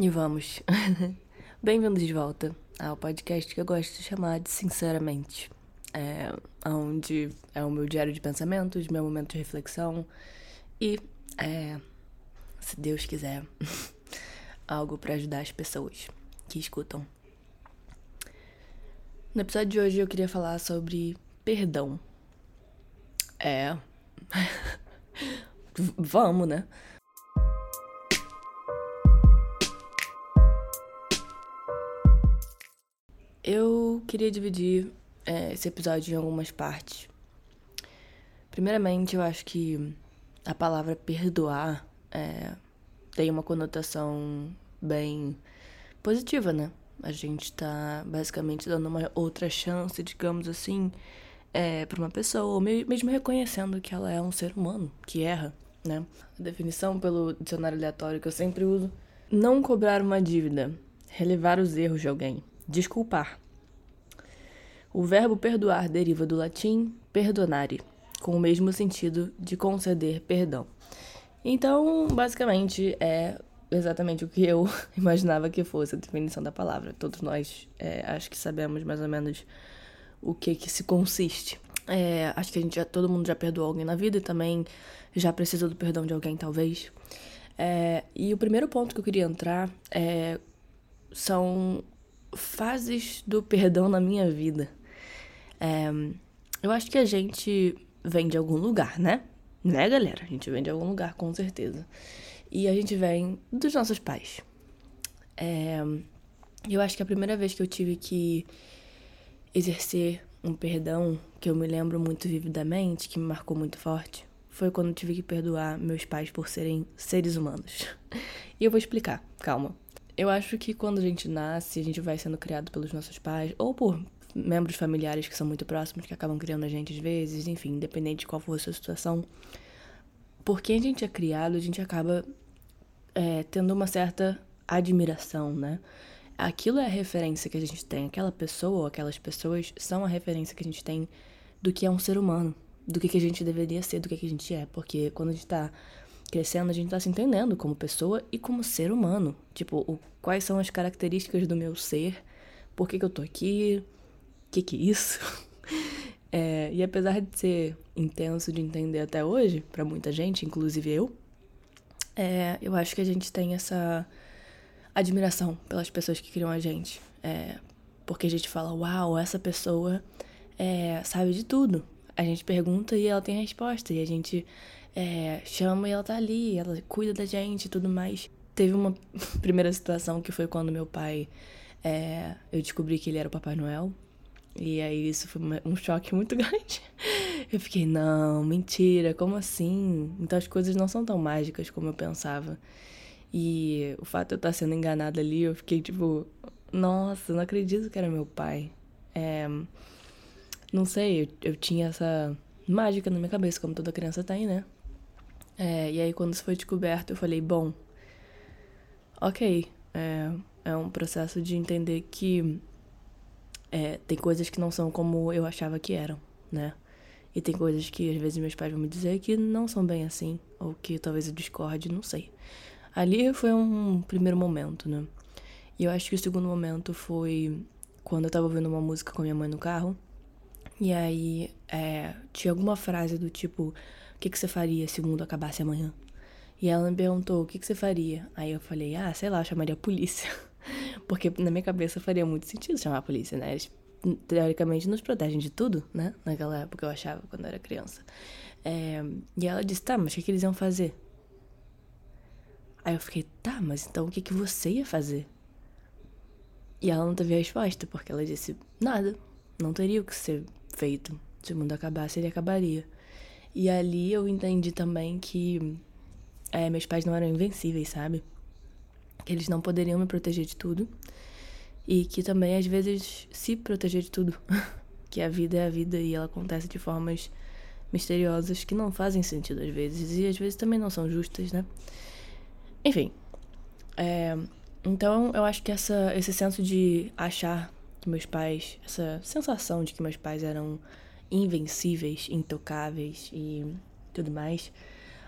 E vamos. Bem-vindos de volta ao podcast que eu gosto de chamar de Sinceramente. É, onde é o meu diário de pensamentos, meu momento de reflexão e, é, se Deus quiser, algo para ajudar as pessoas que escutam. No episódio de hoje eu queria falar sobre perdão. É. Vamos, né? Eu queria dividir é, esse episódio em algumas partes. Primeiramente, eu acho que a palavra perdoar é, tem uma conotação bem positiva, né? A gente tá basicamente dando uma outra chance, digamos assim, é, para uma pessoa, mesmo reconhecendo que ela é um ser humano que erra, né? A definição pelo dicionário aleatório que eu sempre uso: não cobrar uma dívida, relevar os erros de alguém. Desculpar. O verbo perdoar deriva do latim perdonare, com o mesmo sentido de conceder perdão. Então, basicamente, é exatamente o que eu imaginava que fosse a definição da palavra. Todos nós é, acho que sabemos mais ou menos o que que se consiste. É, acho que a gente já, todo mundo já perdoou alguém na vida e também já precisou do perdão de alguém, talvez. É, e o primeiro ponto que eu queria entrar é, são fases do perdão na minha vida. É, eu acho que a gente vem de algum lugar, né? Né, galera? A gente vem de algum lugar, com certeza. E a gente vem dos nossos pais. É, eu acho que a primeira vez que eu tive que exercer um perdão que eu me lembro muito vividamente, que me marcou muito forte, foi quando eu tive que perdoar meus pais por serem seres humanos. E eu vou explicar, calma. Eu acho que quando a gente nasce, a gente vai sendo criado pelos nossos pais, ou por membros familiares que são muito próximos, que acabam criando a gente às vezes, enfim, independente de qual for a sua situação. Porque a gente é criado, a gente acaba é, tendo uma certa admiração, né? Aquilo é a referência que a gente tem, aquela pessoa ou aquelas pessoas são a referência que a gente tem do que é um ser humano, do que, que a gente deveria ser, do que, que a gente é. Porque quando a gente tá crescendo, a gente tá se entendendo como pessoa e como ser humano. Tipo, o, quais são as características do meu ser, por que, que eu tô aqui, o que, que é isso? É, e apesar de ser intenso de entender até hoje, para muita gente, inclusive eu, é, eu acho que a gente tem essa admiração pelas pessoas que criam a gente. É, porque a gente fala, uau, essa pessoa é, sabe de tudo. A gente pergunta e ela tem resposta. E a gente é, chama e ela tá ali, ela cuida da gente e tudo mais. Teve uma primeira situação que foi quando meu pai. É, eu descobri que ele era o Papai Noel. E aí isso foi um choque muito grande. Eu fiquei, não, mentira, como assim? Então as coisas não são tão mágicas como eu pensava. E o fato de eu estar sendo enganada ali, eu fiquei tipo, nossa, não acredito que era meu pai. É, não sei, eu, eu tinha essa mágica na minha cabeça, como toda criança tem, né? É, e aí, quando isso foi descoberto, eu falei: bom, ok, é, é um processo de entender que é, tem coisas que não são como eu achava que eram, né? E tem coisas que às vezes meus pais vão me dizer que não são bem assim, ou que talvez eu discorde, não sei. Ali foi um primeiro momento, né? E eu acho que o segundo momento foi quando eu tava ouvindo uma música com minha mãe no carro. E aí é, tinha alguma frase do tipo: O que, que você faria se o mundo acabasse amanhã? E ela me perguntou: O que, que você faria? Aí eu falei: Ah, sei lá, chamaria a polícia. Porque na minha cabeça faria muito sentido chamar a polícia, né? Eles teoricamente nos protegem de tudo, né? Naquela época eu achava, quando eu era criança. É, e ela disse: Tá, mas o que, que eles iam fazer? Aí eu fiquei: Tá, mas então o que, que você ia fazer? E ela não teve resposta, porque ela disse: Nada, não teria o que ser feito. Se o mundo acabasse, ele acabaria. E ali eu entendi também que é, meus pais não eram invencíveis, sabe? Que eles não poderiam me proteger de tudo. E que também, às vezes, se proteger de tudo. que a vida é a vida e ela acontece de formas misteriosas que não fazem sentido às vezes. E às vezes também não são justas, né? Enfim. É, então eu acho que essa, esse senso de achar que meus pais, essa sensação de que meus pais eram invencíveis, intocáveis e tudo mais,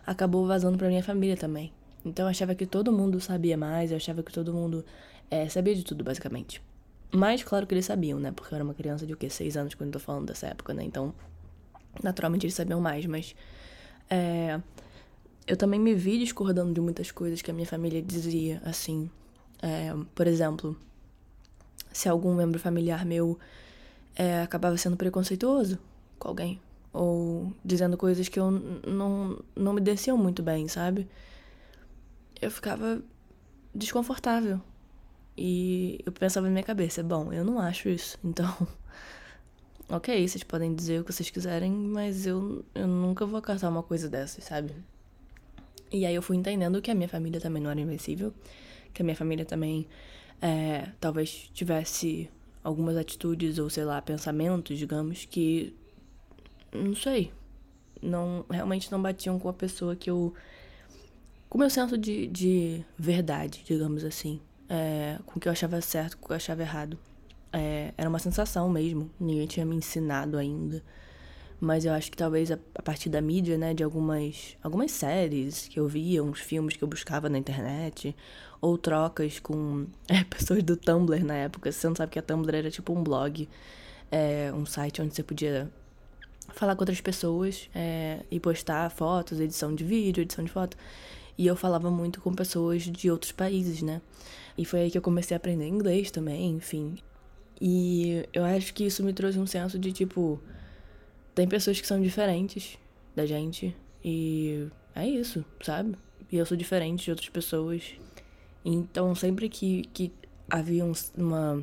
acabou vazando para minha família também. Então eu achava que todo mundo sabia mais, eu achava que todo mundo é, sabia de tudo, basicamente. Mas claro que eles sabiam, né? Porque eu era uma criança de o quê? Seis anos quando eu tô falando dessa época, né? Então, naturalmente eles sabiam mais, mas. É, eu também me vi discordando de muitas coisas que a minha família dizia, assim. É, por exemplo, se algum membro familiar meu é, acabava sendo preconceituoso com alguém, ou dizendo coisas que eu não, não me desciam muito bem, sabe? Eu ficava desconfortável. E eu pensava na minha cabeça, bom, eu não acho isso, então. ok, vocês podem dizer o que vocês quiserem, mas eu, eu nunca vou acatar uma coisa dessas, sabe? E aí eu fui entendendo que a minha família também não era invencível, que a minha família também é, talvez tivesse algumas atitudes ou sei lá, pensamentos, digamos, que não sei, não realmente não batiam com a pessoa que eu com o meu senso de, de verdade, digamos assim, é, com o que eu achava certo, com o que eu achava errado. É, era uma sensação mesmo, ninguém tinha me ensinado ainda. Mas eu acho que talvez a, a, partir da mídia, né, de algumas, algumas séries que eu via, uns filmes que eu buscava na internet, ou trocas com é, pessoas do Tumblr na época. Você não sabe que a Tumblr era tipo um blog, é, um site onde você podia falar com outras pessoas é, e postar fotos, edição de vídeo, edição de foto. E eu falava muito com pessoas de outros países, né? E foi aí que eu comecei a aprender inglês também, enfim. E eu acho que isso me trouxe um senso de tipo tem pessoas que são diferentes da gente e é isso, sabe? E eu sou diferente de outras pessoas. Então, sempre que, que havia um, uma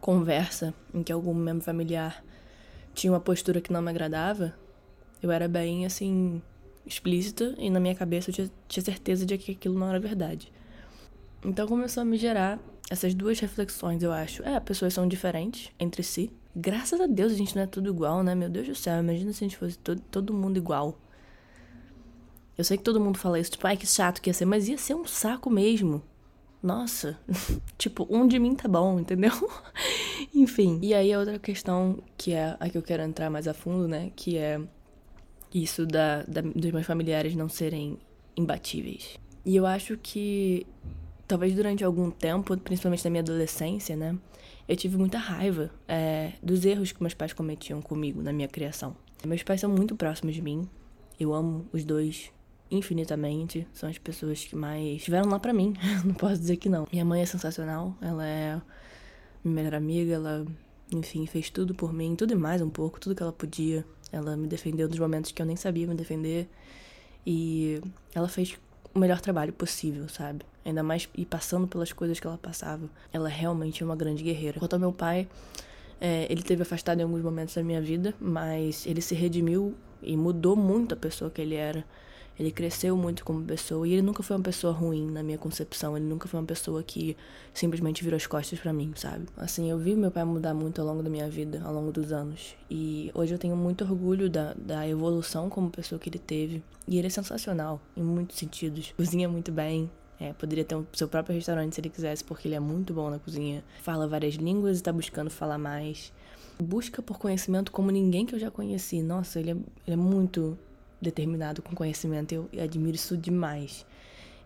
conversa em que algum membro familiar tinha uma postura que não me agradava, eu era bem, assim, explícita e na minha cabeça eu tinha, tinha certeza de que aquilo não era verdade. Então começou a me gerar essas duas reflexões, eu acho. É, pessoas são diferentes entre si, Graças a Deus a gente não é tudo igual, né? Meu Deus do céu, imagina se a gente fosse todo, todo mundo igual. Eu sei que todo mundo fala isso, tipo, ai que chato que ia ser, mas ia ser um saco mesmo. Nossa, tipo, um de mim tá bom, entendeu? Enfim. E aí a outra questão, que é a que eu quero entrar mais a fundo, né? Que é isso da, da, dos meus familiares não serem imbatíveis. E eu acho que talvez durante algum tempo, principalmente na minha adolescência, né? eu tive muita raiva é, dos erros que meus pais cometiam comigo na minha criação. Meus pais são muito próximos de mim. Eu amo os dois infinitamente. São as pessoas que mais estiveram lá para mim. não posso dizer que não. Minha mãe é sensacional. Ela é minha melhor amiga. Ela, enfim, fez tudo por mim, tudo e mais um pouco, tudo que ela podia. Ela me defendeu nos momentos que eu nem sabia me defender. E ela fez o melhor trabalho possível, sabe? Ainda mais e passando pelas coisas que ela passava. Ela realmente é uma grande guerreira. Quanto ao meu pai, é, ele teve afastado em alguns momentos da minha vida, mas ele se redimiu e mudou muito a pessoa que ele era. Ele cresceu muito como pessoa e ele nunca foi uma pessoa ruim na minha concepção. Ele nunca foi uma pessoa que simplesmente virou as costas para mim, sabe? Assim, eu vi meu pai mudar muito ao longo da minha vida, ao longo dos anos. E hoje eu tenho muito orgulho da, da evolução como pessoa que ele teve. E ele é sensacional, em muitos sentidos. Cozinha muito bem, é, poderia ter o um, seu próprio restaurante se ele quisesse, porque ele é muito bom na cozinha. Fala várias línguas e tá buscando falar mais. Busca por conhecimento como ninguém que eu já conheci. Nossa, ele é, ele é muito determinado com conhecimento. Eu, admiro isso demais.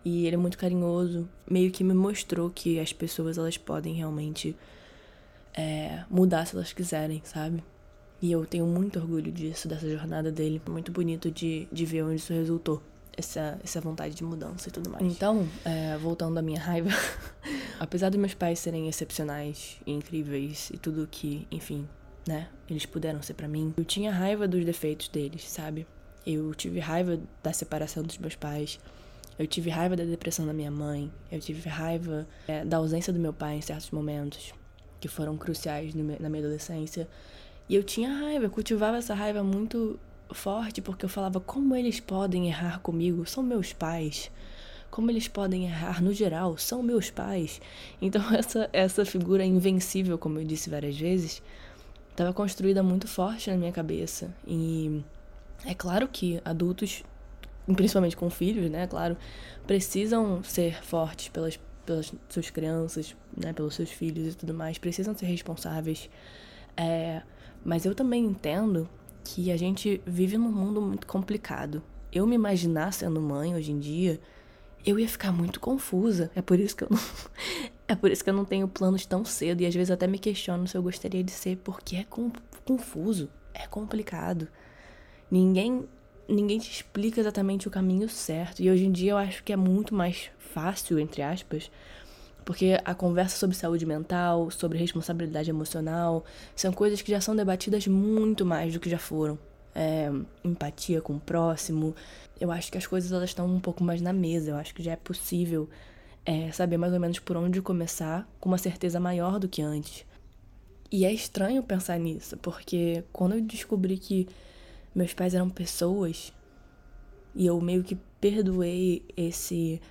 E ele é muito carinhoso. Meio que me mostrou que as pessoas elas podem realmente é, mudar se elas quiserem, sabe? E eu tenho muito orgulho disso, dessa jornada dele. Muito bonito de, de ver onde isso resultou. Essa, essa vontade de mudança e tudo mais. Então, é, voltando à minha raiva, apesar dos meus pais serem excepcionais e incríveis e tudo que, enfim, né, eles puderam ser para mim, eu tinha raiva dos defeitos deles, sabe? Eu tive raiva da separação dos meus pais. Eu tive raiva da depressão da minha mãe. Eu tive raiva é, da ausência do meu pai em certos momentos, que foram cruciais na minha adolescência. E eu tinha raiva, eu cultivava essa raiva muito forte, porque eu falava: como eles podem errar comigo? São meus pais. Como eles podem errar no geral? São meus pais. Então, essa, essa figura invencível, como eu disse várias vezes, estava construída muito forte na minha cabeça. E é claro que adultos, principalmente com filhos, né, claro, precisam ser fortes pelas, pelas suas crianças, né, pelos seus filhos e tudo mais, precisam ser responsáveis. É, mas eu também entendo que a gente vive num mundo muito complicado. Eu me imaginar sendo mãe hoje em dia, eu ia ficar muito confusa. É por isso que eu não, é por isso que eu não tenho planos tão cedo e às vezes até me questiono se eu gostaria de ser, porque é confuso, é complicado. Ninguém ninguém te explica exatamente o caminho certo. E hoje em dia eu acho que é muito mais fácil, entre aspas, porque a conversa sobre saúde mental, sobre responsabilidade emocional, são coisas que já são debatidas muito mais do que já foram. É, empatia com o próximo. Eu acho que as coisas elas estão um pouco mais na mesa. Eu acho que já é possível é, saber mais ou menos por onde começar com uma certeza maior do que antes. E é estranho pensar nisso, porque quando eu descobri que meus pais eram pessoas e eu meio que perdoei esse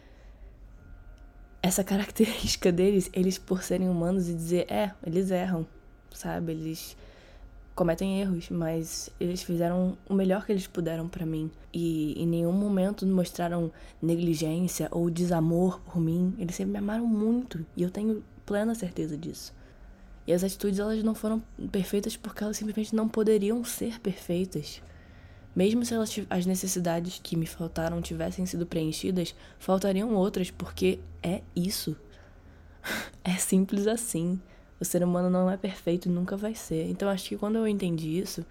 essa característica deles, eles por serem humanos e dizer, é, eles erram, sabe? Eles cometem erros, mas eles fizeram o melhor que eles puderam para mim e em nenhum momento mostraram negligência ou desamor por mim. Eles sempre me amaram muito e eu tenho plena certeza disso. E as atitudes elas não foram perfeitas porque elas simplesmente não poderiam ser perfeitas. Mesmo se elas, as necessidades que me faltaram tivessem sido preenchidas, faltariam outras, porque é isso. É simples assim. O ser humano não é perfeito nunca vai ser. Então acho que quando eu entendi isso,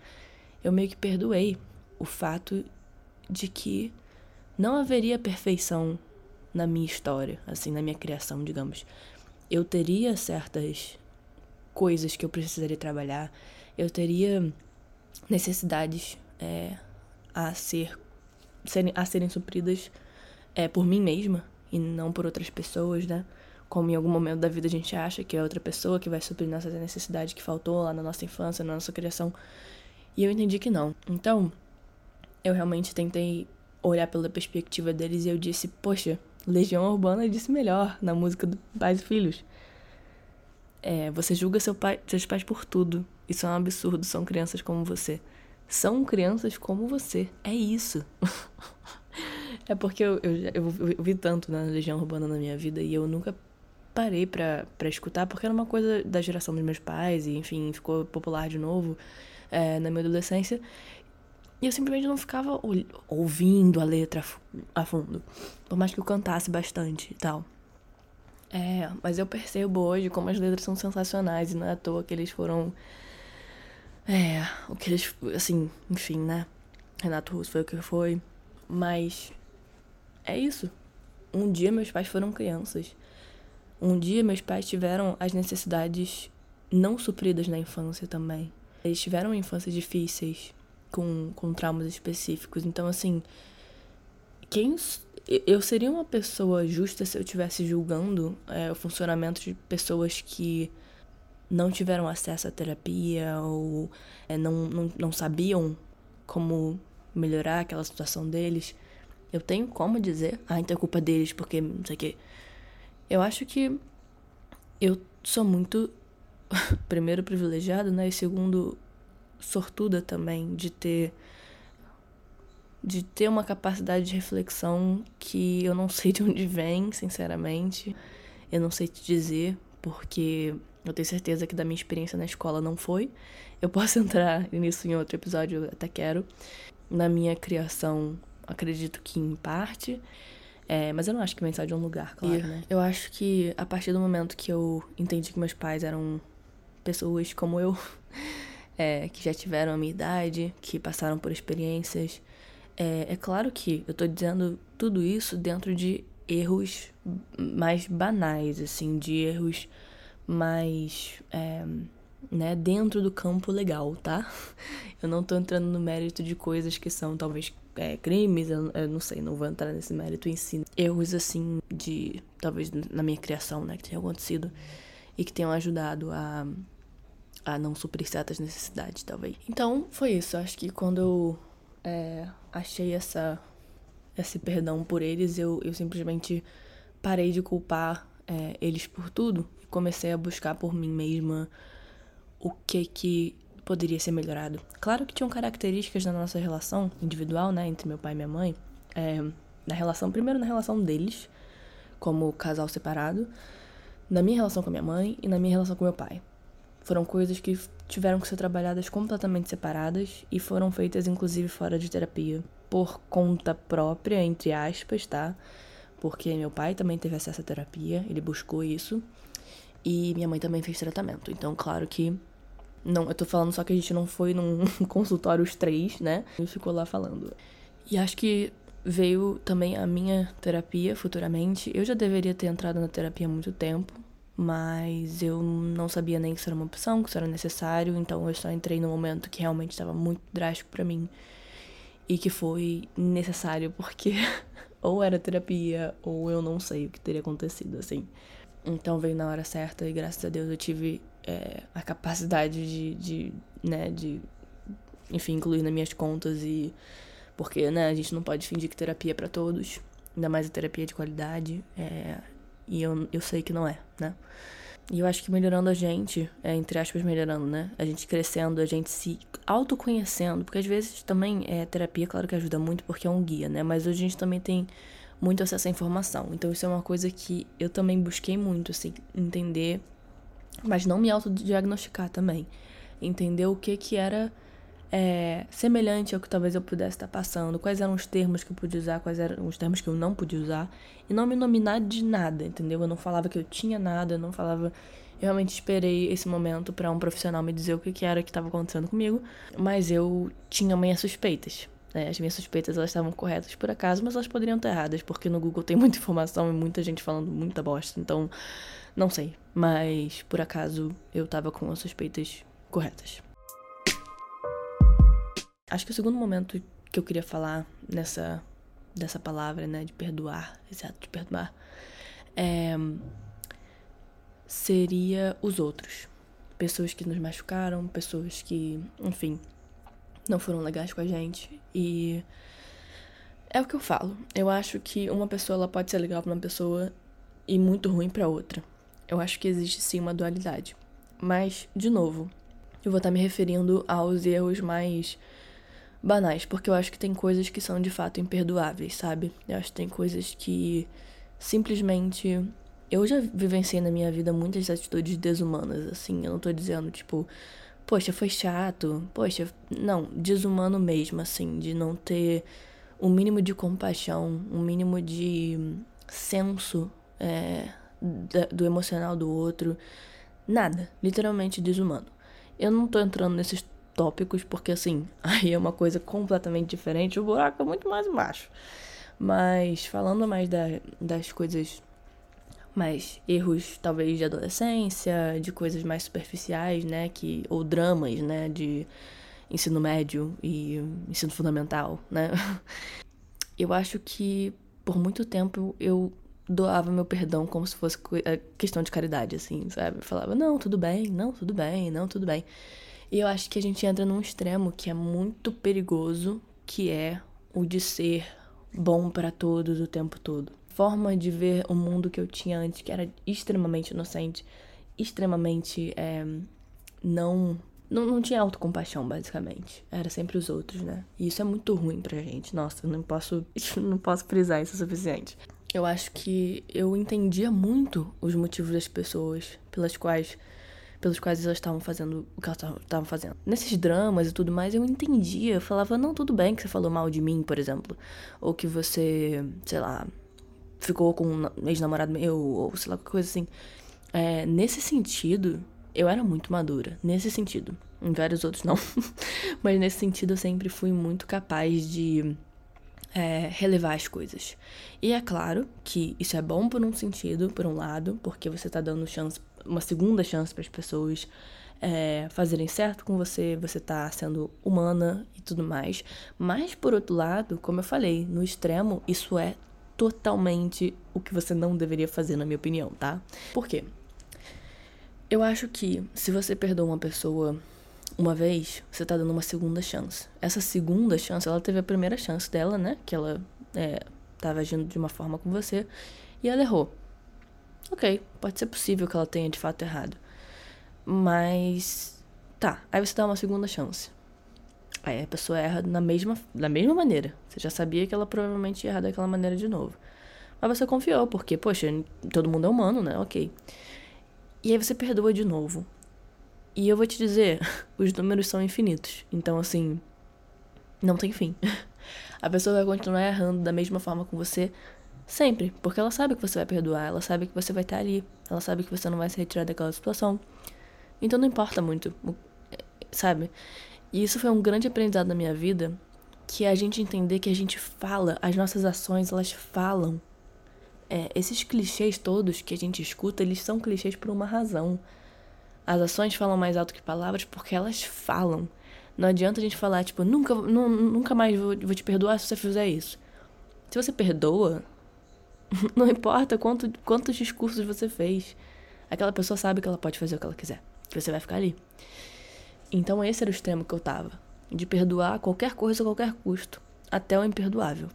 eu meio que perdoei o fato de que não haveria perfeição na minha história, assim, na minha criação, digamos. Eu teria certas coisas que eu precisaria trabalhar, eu teria necessidades é, a ser a serem supridas é, por mim mesma e não por outras pessoas, né? como em algum momento da vida a gente acha que é outra pessoa que vai suprir nossa necessidade que faltou lá na nossa infância, na nossa criação. E eu entendi que não. Então, eu realmente tentei olhar pela perspectiva deles e eu disse, poxa, Legião Urbana disse melhor na música do Pais e Filhos. É, você julga seu pai, seus pais por tudo. Isso é um absurdo, são crianças como você. São crianças como você. É isso. é porque eu, eu, eu, eu vi tanto na Legião Urbana na minha vida e eu nunca parei pra escutar, porque era uma coisa da geração dos meus pais, e enfim, ficou popular de novo é, na minha adolescência. E eu simplesmente não ficava ouvindo a letra a fundo. Por mais que eu cantasse bastante e tal. É, mas eu percebo hoje como as letras são sensacionais e não é à toa que eles foram. É, o que eles. Assim, enfim, né? Renato Russo foi o que foi. Mas. É isso. Um dia meus pais foram crianças. Um dia meus pais tiveram as necessidades não supridas na infância também. Eles tiveram infâncias difíceis, com, com traumas específicos. Então, assim, quem. Eu seria uma pessoa justa se eu estivesse julgando é, o funcionamento de pessoas que não tiveram acesso à terapia ou é, não, não, não sabiam como melhorar aquela situação deles. Eu tenho como dizer, ah, então é culpa deles, porque não sei o quê. Eu acho que eu sou muito, primeiro, privilegiada, né? E segundo, sortuda também de ter de ter uma capacidade de reflexão que eu não sei de onde vem, sinceramente. Eu não sei te dizer, porque eu tenho certeza que da minha experiência na escola não foi. Eu posso entrar nisso em outro episódio, eu até quero. Na minha criação, acredito que em parte. É, mas eu não acho que vem só de um lugar, claro, e né? Eu acho que a partir do momento que eu entendi que meus pais eram pessoas como eu, é, que já tiveram a minha idade, que passaram por experiências, é, é claro que eu tô dizendo tudo isso dentro de erros mais banais, assim, de erros mais. É, né, dentro do campo legal, tá? Eu não tô entrando no mérito de coisas que são talvez é, crimes, eu, eu, não sei, não vou entrar nesse mérito em si. Erros, assim, de. talvez na minha criação, né, que tenham acontecido e que tenham ajudado a. a não suprir certas necessidades, talvez. Então, foi isso. Acho que quando eu é, achei essa. esse perdão por eles, eu, eu simplesmente parei de culpar é, eles por tudo e comecei a buscar por mim mesma o que que poderia ser melhorado. Claro que tinham características na nossa relação individual, né, entre meu pai e minha mãe, é, na relação, primeiro na relação deles, como casal separado, na minha relação com a minha mãe e na minha relação com meu pai. Foram coisas que tiveram que ser trabalhadas completamente separadas e foram feitas inclusive fora de terapia, por conta própria, entre aspas, tá? porque meu pai também teve acesso à terapia, ele buscou isso, e minha mãe também fez tratamento. Então, claro que não, eu tô falando só que a gente não foi num consultório os três, né? E ficou lá falando. E acho que veio também a minha terapia futuramente. Eu já deveria ter entrado na terapia há muito tempo, mas eu não sabia nem que isso era uma opção, que isso era necessário, então eu só entrei no momento que realmente estava muito drástico para mim e que foi necessário porque ou era terapia ou eu não sei o que teria acontecido assim. Então veio na hora certa e graças a Deus eu tive é, a capacidade de, de, né, de, enfim, incluir nas minhas contas e porque, né, a gente não pode fingir que terapia é para todos, ainda mais a terapia de qualidade, é, e eu, eu sei que não é, né? E eu acho que melhorando a gente, é, entre aspas, melhorando, né? A gente crescendo, a gente se autoconhecendo, porque às vezes também é terapia, claro que ajuda muito porque é um guia, né? Mas hoje a gente também tem muito acesso à informação. Então isso é uma coisa que eu também busquei muito, assim, entender, mas não me autodiagnosticar também. Entender o que que era é, semelhante ao que talvez eu pudesse estar passando, quais eram os termos que eu podia usar, quais eram os termos que eu não podia usar, e não me nominar de nada, entendeu? Eu não falava que eu tinha nada, eu não falava. Eu realmente esperei esse momento para um profissional me dizer o que, que era que estava acontecendo comigo, mas eu tinha minhas suspeitas. Né? As minhas suspeitas elas estavam corretas por acaso, mas elas poderiam estar erradas, porque no Google tem muita informação e muita gente falando muita bosta, então não sei. Mas por acaso eu estava com as suspeitas corretas. Acho que o segundo momento que eu queria falar nessa dessa palavra, né, de perdoar, exato, de perdoar, é, seria os outros. Pessoas que nos machucaram, pessoas que, enfim, não foram legais com a gente. E é o que eu falo. Eu acho que uma pessoa ela pode ser legal para uma pessoa e muito ruim para outra. Eu acho que existe sim uma dualidade. Mas, de novo, eu vou estar me referindo aos erros mais banais, porque eu acho que tem coisas que são de fato imperdoáveis, sabe? Eu acho que tem coisas que simplesmente. Eu já vivenciei na minha vida muitas atitudes desumanas, assim. Eu não tô dizendo, tipo, poxa, foi chato, poxa, não, desumano mesmo, assim, de não ter um mínimo de compaixão, um mínimo de senso é, do emocional do outro. Nada, literalmente desumano. Eu não tô entrando nesses tópicos, porque assim, aí é uma coisa completamente diferente, o buraco é muito mais embaixo. Mas falando mais da, das coisas mais erros talvez de adolescência, de coisas mais superficiais, né, que ou dramas, né, de ensino médio e ensino fundamental, né? Eu acho que por muito tempo eu doava meu perdão como se fosse é, questão de caridade, assim, sabe? Eu falava, não, tudo bem, não, tudo bem, não, tudo bem. E eu acho que a gente entra num extremo que é muito perigoso, que é o de ser bom para todos o tempo todo. Forma de ver o mundo que eu tinha antes, que era extremamente inocente, extremamente é, não, não. Não tinha autocompaixão, basicamente. Era sempre os outros, né? E isso é muito ruim pra gente. Nossa, eu não posso, não posso frisar isso o suficiente. Eu acho que eu entendia muito os motivos das pessoas pelas quais pelos quais elas estavam fazendo o que elas estavam fazendo. Nesses dramas e tudo mais, eu entendia. Eu falava, não, tudo bem que você falou mal de mim, por exemplo. Ou que você, sei lá, ficou com um ex-namorado meu, ou sei lá, qualquer coisa assim. É, nesse sentido, eu era muito madura. Nesse sentido. Em vários outros, não. Mas nesse sentido, eu sempre fui muito capaz de é, relevar as coisas. E é claro que isso é bom por um sentido, por um lado, porque você tá dando chance uma segunda chance para as pessoas é, fazerem certo com você, você tá sendo humana e tudo mais. Mas, por outro lado, como eu falei, no extremo, isso é totalmente o que você não deveria fazer, na minha opinião, tá? Por quê? Eu acho que se você perdoa uma pessoa uma vez, você tá dando uma segunda chance. Essa segunda chance, ela teve a primeira chance dela, né? Que ela é, tava agindo de uma forma com você e ela errou. Ok, pode ser possível que ela tenha de fato errado. Mas. Tá, aí você dá uma segunda chance. Aí a pessoa erra na mesma, da mesma maneira. Você já sabia que ela provavelmente ia errar daquela maneira de novo. Mas você confiou, porque, poxa, todo mundo é humano, né? Ok. E aí você perdoa de novo. E eu vou te dizer, os números são infinitos. Então, assim, não tem fim. A pessoa vai continuar errando da mesma forma com você Sempre, porque ela sabe que você vai perdoar, ela sabe que você vai estar ali, ela sabe que você não vai se retirar daquela situação. Então não importa muito, sabe? E isso foi um grande aprendizado na minha vida, que é a gente entender que a gente fala, as nossas ações, elas falam. É, esses clichês todos que a gente escuta, eles são clichês por uma razão. As ações falam mais alto que palavras porque elas falam. Não adianta a gente falar, tipo, nunca, nu, nunca mais vou, vou te perdoar se você fizer isso. Se você perdoa, não importa quanto, quantos discursos você fez. Aquela pessoa sabe que ela pode fazer o que ela quiser. Que você vai ficar ali. Então esse era o extremo que eu tava. De perdoar qualquer coisa a qualquer custo. Até o imperdoável.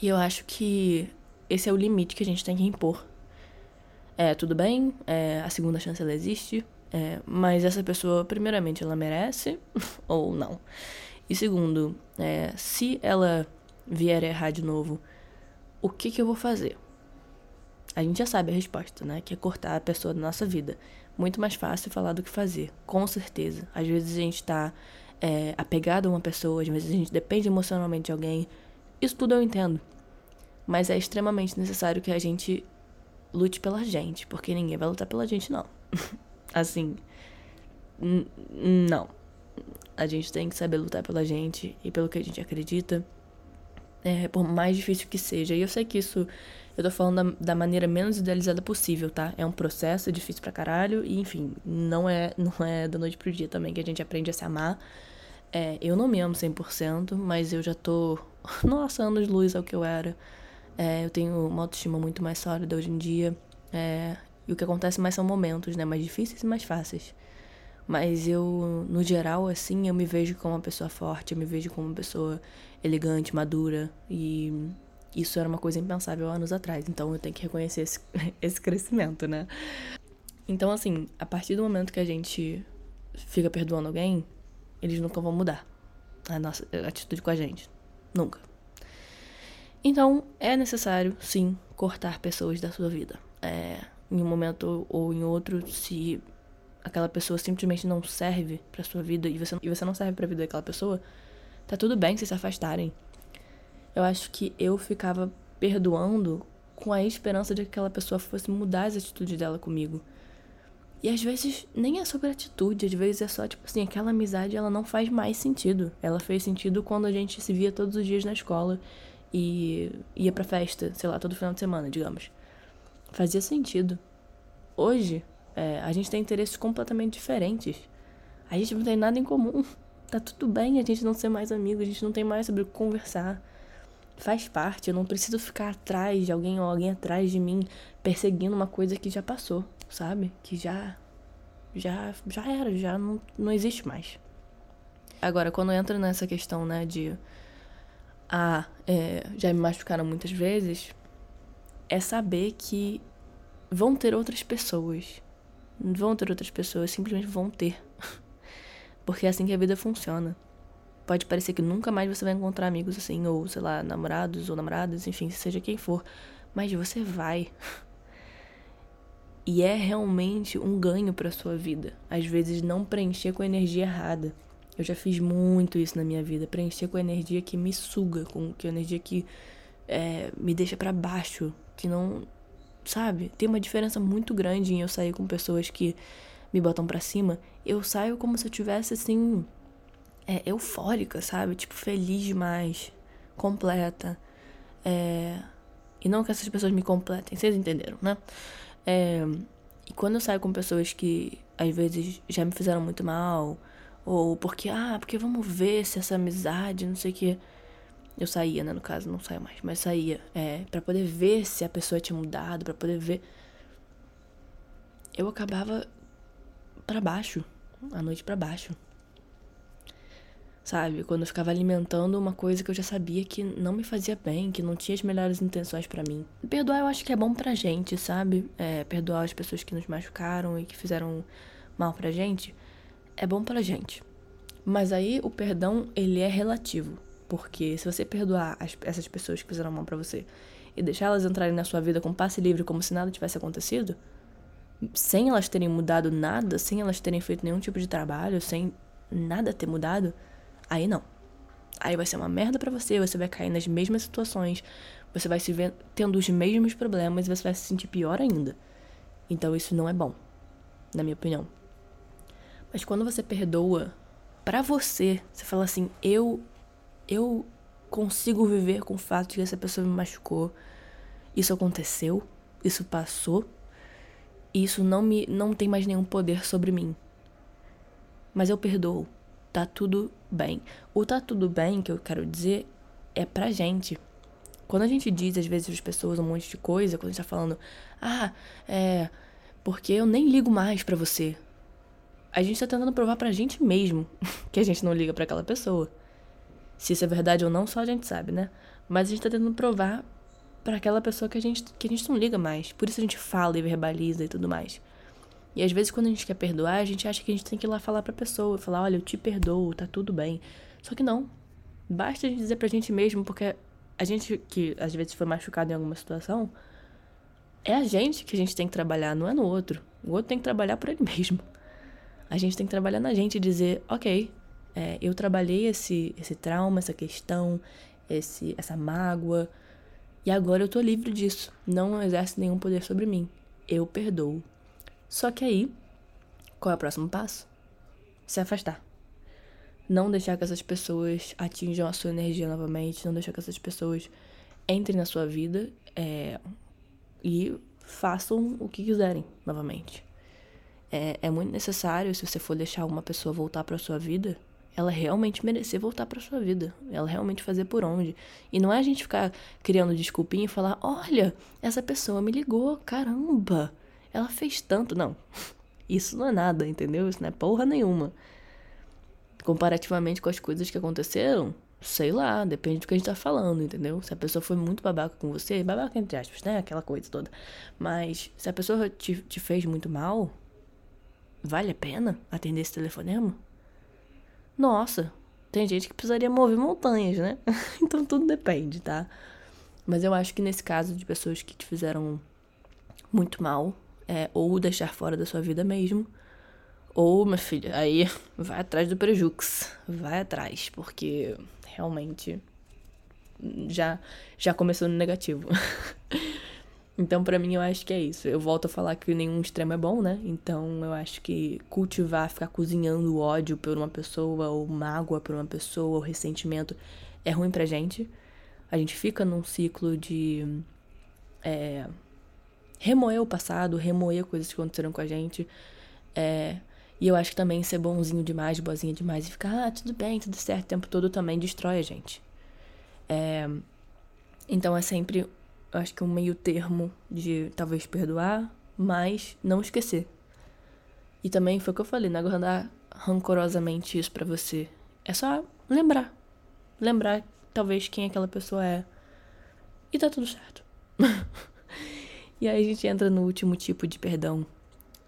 E eu acho que esse é o limite que a gente tem que impor. É, tudo bem, é, a segunda chance ela existe, é, mas essa pessoa, primeiramente, ela merece ou não. E segundo, é, se ela vier errar de novo, o que, que eu vou fazer? A gente já sabe a resposta, né? Que é cortar a pessoa da nossa vida. Muito mais fácil falar do que fazer, com certeza. Às vezes a gente tá é, apegado a uma pessoa, às vezes a gente depende emocionalmente de alguém. Isso tudo eu entendo. Mas é extremamente necessário que a gente lute pela gente, porque ninguém vai lutar pela gente, não. assim, não. A gente tem que saber lutar pela gente e pelo que a gente acredita. É, por mais difícil que seja. E eu sei que isso eu tô falando da, da, maneira menos idealizada possível, tá? É um processo é difícil pra caralho e, enfim, não é, não é da noite pro dia também que a gente aprende a se amar. É, eu não me amo 100%, mas eu já tô, nossa, anos luz ao que eu era. É, eu tenho uma autoestima muito mais sólida hoje em dia. É, e o que acontece mais são momentos, né? Mais difíceis e mais fáceis. Mas eu, no geral, assim, eu me vejo como uma pessoa forte, eu me vejo como uma pessoa elegante, madura. E isso era uma coisa impensável anos atrás. Então eu tenho que reconhecer esse, esse crescimento, né? Então, assim, a partir do momento que a gente fica perdoando alguém, eles nunca vão mudar a nossa atitude com a gente. Nunca. Então, é necessário, sim, cortar pessoas da sua vida. É, em um momento ou em outro, se aquela pessoa simplesmente não serve pra sua vida e você, e você não serve pra vida daquela pessoa, tá tudo bem se se afastarem. Eu acho que eu ficava perdoando com a esperança de que aquela pessoa fosse mudar as atitudes dela comigo. E às vezes nem é sobre atitude, às vezes é só tipo assim, aquela amizade ela não faz mais sentido. Ela fez sentido quando a gente se via todos os dias na escola e ia pra festa, sei lá, todo final de semana, digamos. Fazia sentido. Hoje, é, a gente tem interesses completamente diferentes. A gente não tem nada em comum. Tá tudo bem a gente não ser mais amigo, a gente não tem mais sobre o que conversar. Faz parte, eu não preciso ficar atrás de alguém ou alguém atrás de mim perseguindo uma coisa que já passou, sabe? Que já já já era, já não, não existe mais. Agora, quando entra nessa questão, né, de ah, é, já me machucaram muitas vezes, é saber que vão ter outras pessoas. Vão ter outras pessoas, simplesmente vão ter. Porque é assim que a vida funciona. Pode parecer que nunca mais você vai encontrar amigos assim, ou sei lá, namorados ou namoradas, enfim, seja quem for. Mas você vai. E é realmente um ganho para sua vida. Às vezes não preencher com a energia errada. Eu já fiz muito isso na minha vida, preencher com a energia que me suga, com que a energia que é, me deixa para baixo, que não, sabe? Tem uma diferença muito grande em eu sair com pessoas que me botam para cima. Eu saio como se eu tivesse assim é, eufórica, sabe? Tipo feliz demais, completa. É... E não que essas pessoas me completem, vocês entenderam, né? É... E quando eu saio com pessoas que às vezes já me fizeram muito mal, ou porque, ah, porque vamos ver se essa amizade, não sei o que. Eu saía, né? No caso, não saio mais, mas saía. É, para poder ver se a pessoa tinha mudado, para poder ver. Eu acabava para baixo, a noite para baixo. Sabe? Quando eu ficava alimentando uma coisa que eu já sabia que não me fazia bem, que não tinha as melhores intenções para mim. Perdoar eu acho que é bom pra gente, sabe? É, perdoar as pessoas que nos machucaram e que fizeram mal pra gente é bom pra gente. Mas aí o perdão, ele é relativo. Porque se você perdoar as, essas pessoas que fizeram mal para você e deixar elas entrarem na sua vida com passe livre como se nada tivesse acontecido, sem elas terem mudado nada, sem elas terem feito nenhum tipo de trabalho, sem nada ter mudado, aí não. Aí vai ser uma merda para você, você vai cair nas mesmas situações, você vai se ver tendo os mesmos problemas e você vai se sentir pior ainda. Então isso não é bom, na minha opinião. Mas quando você perdoa para você, você fala assim: "Eu eu consigo viver com o fato de que essa pessoa me machucou. Isso aconteceu, isso passou, e isso não me não tem mais nenhum poder sobre mim. Mas eu perdoo. Tá tudo bem. O tá tudo bem que eu quero dizer é pra gente. Quando a gente diz, às vezes, as pessoas um monte de coisa, quando a gente tá falando, ah, é. Porque eu nem ligo mais para você. A gente tá tentando provar pra gente mesmo que a gente não liga para aquela pessoa. Se isso é verdade ou não, só a gente sabe, né? Mas a gente tá tentando provar para aquela pessoa que a gente que a gente não liga mais. Por isso a gente fala e verbaliza e tudo mais. E às vezes quando a gente quer perdoar, a gente acha que a gente tem que ir lá falar pra pessoa, falar, olha, eu te perdoo, tá tudo bem. Só que não. Basta a gente dizer pra gente mesmo, porque a gente que às vezes foi machucado em alguma situação, é a gente que a gente tem que trabalhar, não é no outro. O outro tem que trabalhar por ele mesmo. A gente tem que trabalhar na gente e dizer, ok, é, eu trabalhei esse, esse trauma, essa questão, esse, essa mágoa, e agora eu tô livre disso. Não exerce nenhum poder sobre mim. Eu perdoo. Só que aí, qual é o próximo passo? Se afastar não deixar que essas pessoas atinjam a sua energia novamente, não deixar que essas pessoas entrem na sua vida é, e façam o que quiserem novamente. É, é muito necessário, se você for deixar uma pessoa voltar para sua vida, ela realmente merecer voltar para sua vida, ela realmente fazer por onde. E não é a gente ficar criando desculpinha e falar: olha, essa pessoa me ligou, caramba, ela fez tanto. Não, isso não é nada, entendeu? Isso não é porra nenhuma comparativamente com as coisas que aconteceram, sei lá, depende do que a gente tá falando, entendeu? Se a pessoa foi muito babaca com você, babaca entre aspas, né? Aquela coisa toda. Mas se a pessoa te, te fez muito mal, vale a pena atender esse telefonema? Nossa, tem gente que precisaria mover montanhas, né? então tudo depende, tá? Mas eu acho que nesse caso de pessoas que te fizeram muito mal, é, ou deixar fora da sua vida mesmo, ou, minha filha, aí vai atrás do prejux. Vai atrás, porque realmente já, já começou no negativo. então, para mim, eu acho que é isso. Eu volto a falar que nenhum extremo é bom, né? Então, eu acho que cultivar, ficar cozinhando ódio por uma pessoa, ou mágoa por uma pessoa, ou ressentimento, é ruim pra gente. A gente fica num ciclo de. É, remoer o passado, remoer coisas que aconteceram com a gente. É, e eu acho que também ser bonzinho demais, boazinha demais e ficar, ah, tudo bem, tudo certo o tempo todo também destrói a gente. É, então é sempre, acho que um meio termo de talvez perdoar, mas não esquecer. E também foi o que eu falei, não é guardar rancorosamente isso para você. É só lembrar. Lembrar, talvez, quem aquela pessoa é. E tá tudo certo. e aí a gente entra no último tipo de perdão,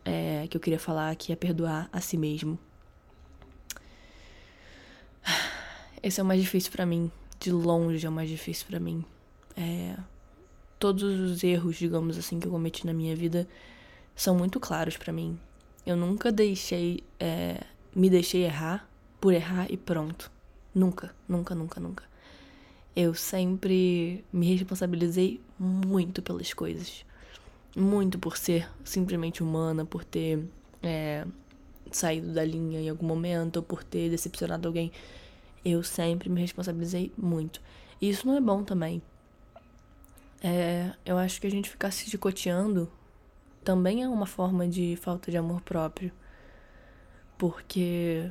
é, que eu queria falar, que é perdoar a si mesmo. Esse é o mais difícil para mim, de longe é o mais difícil para mim. É, todos os erros, digamos assim, que eu cometi na minha vida são muito claros para mim. Eu nunca deixei, é, me deixei errar por errar e pronto. Nunca, nunca, nunca, nunca. Eu sempre me responsabilizei muito pelas coisas muito por ser simplesmente humana, por ter é, saído da linha em algum momento, ou por ter decepcionado alguém. Eu sempre me responsabilizei muito. E isso não é bom também. É, eu acho que a gente ficar se chicoteando também é uma forma de falta de amor próprio. Porque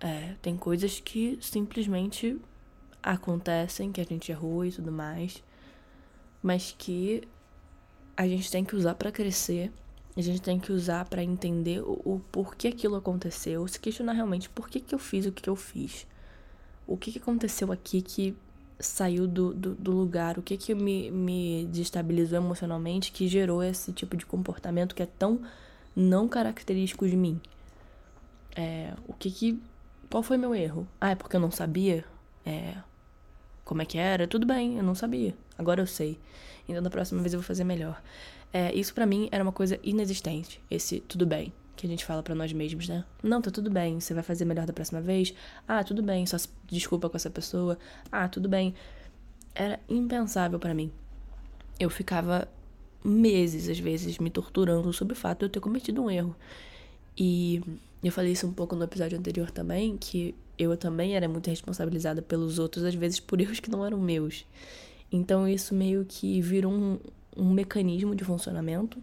é, tem coisas que simplesmente acontecem, que a gente errou e tudo mais, mas que a gente tem que usar para crescer, a gente tem que usar para entender o, o, porquê aquilo aconteceu, se questionar realmente por que, que eu fiz o que, que eu fiz. O que, que aconteceu aqui que saiu do, do, do, lugar, o que que me, me destabilizou emocionalmente que gerou esse tipo de comportamento que é tão não característico de mim. É, o que que... Qual foi meu erro? Ah, é porque eu não sabia é, como é que era? Tudo bem, eu não sabia. Agora eu sei. Então da próxima vez eu vou fazer melhor. É, isso para mim era uma coisa inexistente, esse tudo bem que a gente fala para nós mesmos, né? Não, tá tudo bem, você vai fazer melhor da próxima vez. Ah, tudo bem, só se desculpa com essa pessoa. Ah, tudo bem. Era impensável para mim. eu ficava meses, às vezes, me torturando sobre o fato de eu ter cometido um erro. E eu falei isso um pouco no episódio anterior também, que eu também era muito responsabilizada pelos outros, às vezes por erros que não eram meus. Então isso meio que virou um, um mecanismo de funcionamento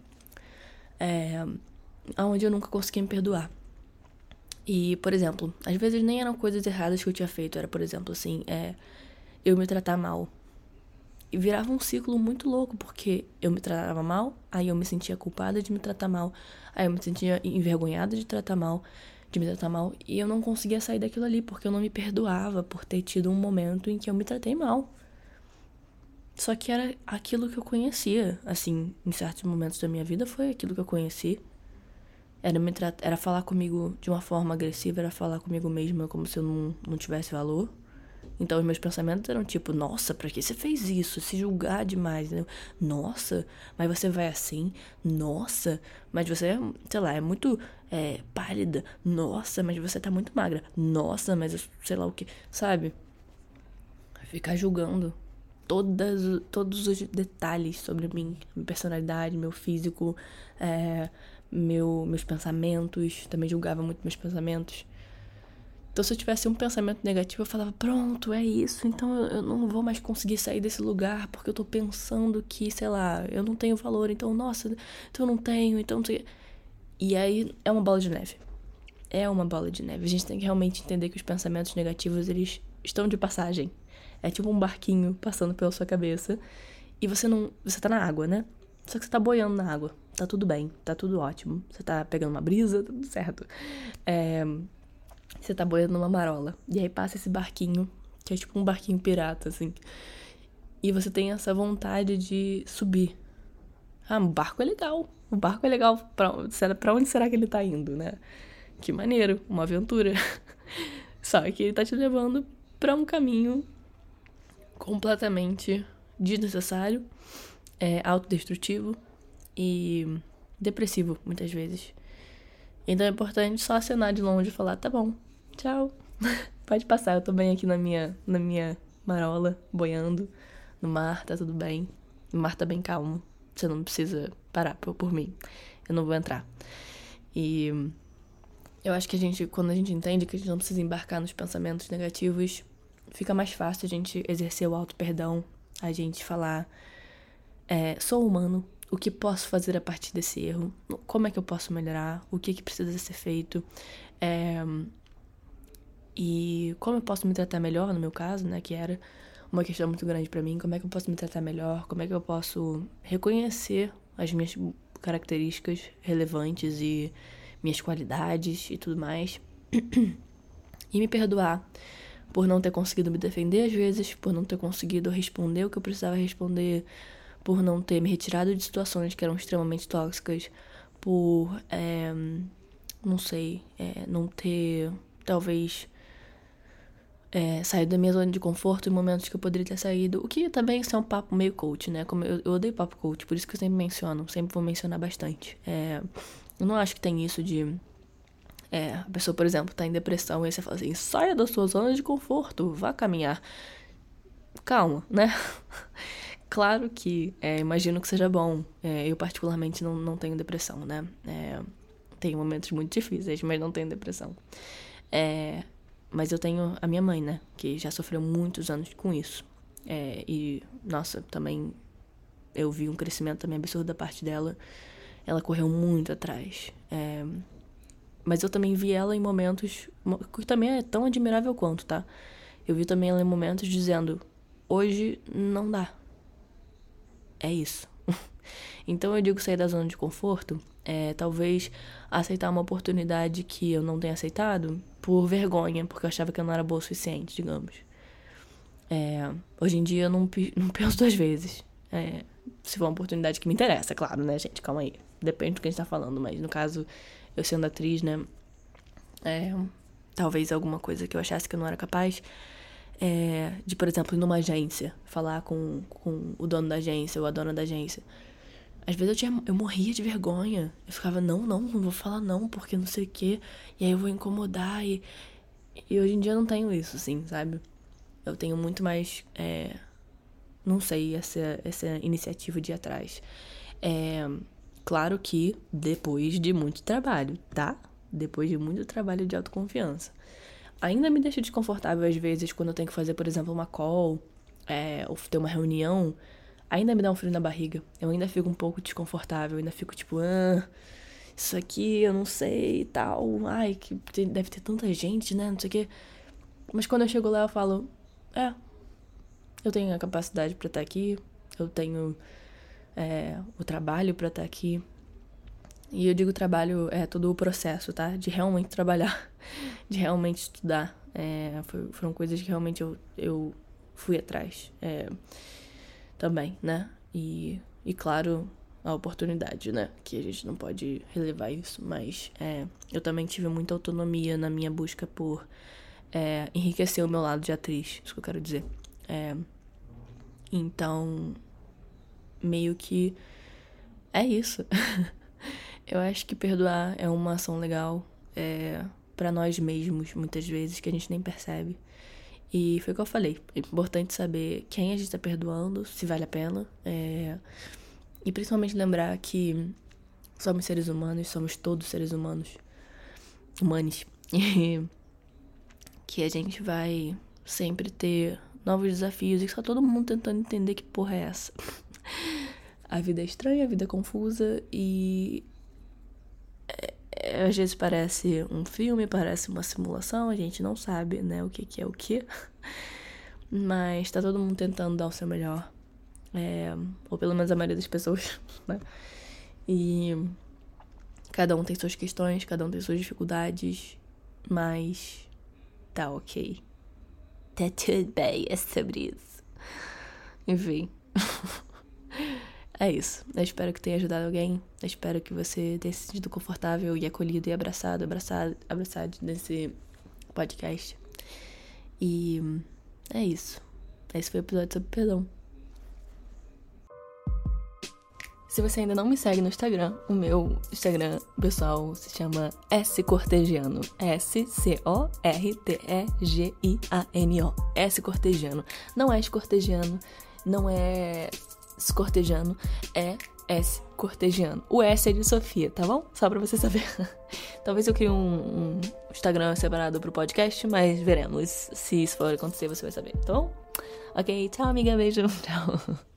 é, onde eu nunca conseguia me perdoar. E, por exemplo, às vezes nem eram coisas erradas que eu tinha feito, era, por exemplo, assim, é, eu me tratar mal. E virava um ciclo muito louco, porque eu me tratava mal, aí eu me sentia culpada de me tratar mal, aí eu me sentia envergonhada de tratar mal, de me tratar mal, e eu não conseguia sair daquilo ali, porque eu não me perdoava por ter tido um momento em que eu me tratei mal. Só que era aquilo que eu conhecia, assim, em certos momentos da minha vida foi aquilo que eu conheci. Era, me era falar comigo de uma forma agressiva, era falar comigo mesma como se eu não, não tivesse valor. Então os meus pensamentos eram tipo, nossa, pra que você fez isso? Se julgar demais, né? Nossa, mas você vai assim? Nossa, mas você, é, sei lá, é muito é, pálida. Nossa, mas você tá muito magra. Nossa, mas sei lá o que, sabe? Ficar julgando todas, todos os detalhes sobre mim, minha personalidade, meu físico, é, meu, meus pensamentos. Também julgava muito meus pensamentos. Então, se eu tivesse um pensamento negativo, eu falava: pronto, é isso, então eu, eu, não vou mais conseguir sair desse lugar porque eu tô pensando que, sei lá, eu não tenho valor, então, nossa, então eu não tenho, então não sei. E aí é uma bola de neve. É uma bola de neve. A gente tem que realmente entender que os pensamentos negativos, eles estão de passagem. É tipo um barquinho passando pela sua cabeça. E você não. Você tá na água, né? Só que você tá boiando na água. Tá tudo bem, tá tudo ótimo. Você tá pegando uma brisa, tá tudo certo. É você tá boiando numa marola. E aí passa esse barquinho, que é tipo um barquinho pirata, assim. E você tem essa vontade de subir. Ah, o barco é legal. O barco é legal. Pra, pra onde será que ele tá indo, né? Que maneiro, uma aventura. Só que ele tá te levando para um caminho completamente desnecessário, é, autodestrutivo e depressivo, muitas vezes. Então é importante só acenar de longe e falar, tá bom, tchau. Pode passar, eu tô bem aqui na minha, na minha marola, boiando no mar, tá tudo bem. O mar tá bem calmo. Você não precisa parar por, por mim. Eu não vou entrar. E eu acho que a gente, quando a gente entende que a gente não precisa embarcar nos pensamentos negativos, fica mais fácil a gente exercer o auto-perdão, a gente falar, é, sou humano, o que posso fazer a partir desse erro, como é que eu posso melhorar, o que, que precisa ser feito, é, e como eu posso me tratar melhor, no meu caso, né, que era uma questão muito grande para mim, como é que eu posso me tratar melhor, como é que eu posso reconhecer as minhas características relevantes e minhas qualidades e tudo mais. e me perdoar por não ter conseguido me defender às vezes, por não ter conseguido responder o que eu precisava responder, por não ter me retirado de situações que eram extremamente tóxicas, por, é, não sei, é, não ter, talvez, é, saído da minha zona de conforto em momentos que eu poderia ter saído. O que também isso é um papo meio coach, né? Como eu, eu odeio papo coach, por isso que eu sempre menciono, sempre vou mencionar bastante. É, eu não acho que tem isso de. É, a pessoa, por exemplo, tá em depressão e você fala assim: saia da sua zona de conforto, vá caminhar. Calma, né? Claro que é, imagino que seja bom. É, eu, particularmente, não, não tenho depressão, né? É, tenho momentos muito difíceis, mas não tenho depressão. É, mas eu tenho a minha mãe, né? Que já sofreu muitos anos com isso. É, e, nossa, também eu vi um crescimento também absurdo da parte dela. Ela correu muito atrás. É, mas eu também vi ela em momentos. Que também é tão admirável quanto, tá? Eu vi também ela em momentos dizendo: hoje não dá é isso. então eu digo sair da zona de conforto, é talvez aceitar uma oportunidade que eu não tenha aceitado por vergonha, porque eu achava que eu não era boa o suficiente, digamos. É, hoje em dia eu não, não penso duas vezes. É, se for uma oportunidade que me interessa, claro, né, gente? Calma aí. Depende do que a gente tá falando, mas no caso, eu sendo atriz, né? É, talvez alguma coisa que eu achasse que eu não era capaz é, de, por exemplo, ir numa agência, falar com, com o dono da agência ou a dona da agência. Às vezes eu, tinha, eu morria de vergonha. Eu ficava, não, não, não vou falar não, porque não sei o quê. E aí eu vou incomodar. E, e hoje em dia eu não tenho isso, assim, sabe? Eu tenho muito mais é, não sei, essa, essa iniciativa de ir atrás. É, claro que depois de muito trabalho, tá? Depois de muito trabalho de autoconfiança. Ainda me deixa desconfortável às vezes quando eu tenho que fazer, por exemplo, uma call é, ou ter uma reunião. Ainda me dá um frio na barriga. Eu ainda fico um pouco desconfortável, ainda fico tipo, ah, isso aqui eu não sei e tal. Ai, que deve ter tanta gente, né? Não sei o quê. Mas quando eu chego lá, eu falo, é, eu tenho a capacidade para estar aqui, eu tenho é, o trabalho para estar aqui. E eu digo trabalho é todo o processo, tá? De realmente trabalhar, de realmente estudar. É, foram coisas que realmente eu, eu fui atrás é, também, né? E, e claro, a oportunidade, né? Que a gente não pode relevar isso, mas é, eu também tive muita autonomia na minha busca por é, enriquecer o meu lado de atriz, isso que eu quero dizer. É, então, meio que é isso. eu acho que perdoar é uma ação legal é, para nós mesmos, muitas vezes, que a gente nem percebe. E foi o que eu falei. É importante saber quem a gente tá perdoando, se vale a pena. É, e principalmente lembrar que somos seres humanos, somos todos seres humanos. Humanos. E que a gente vai sempre ter novos desafios e que tá todo mundo tentando entender que porra é essa. a vida é estranha, a vida é confusa e às vezes parece um filme, parece uma simulação, a gente não sabe, né, o que, que é o que. Mas tá todo mundo tentando dar o seu melhor. É, ou pelo menos a maioria das pessoas, né? E cada um tem suas questões, cada um tem suas dificuldades, mas tá ok. Tá tudo bem, é sobre isso. Enfim. é isso. Eu espero que tenha ajudado alguém. Eu espero que você tenha se sentido confortável e acolhido e abraçado, abraçado, abraçado nesse podcast. E é isso. Esse foi o episódio sobre perdão. Se você ainda não me segue no Instagram, o meu Instagram pessoal se chama S Cortegiano. S-C-O-R-T-E-G-I-A-N-O. S Cortegiano. Não é Cortegiano, não é Cortegiano, é S Cortegiano. O S é de Sofia, tá bom? Só pra você saber. Talvez eu crie um, um Instagram separado pro podcast, mas veremos. Se isso for acontecer, você vai saber, tá bom? Ok, tchau, amiga. Beijo. Tchau.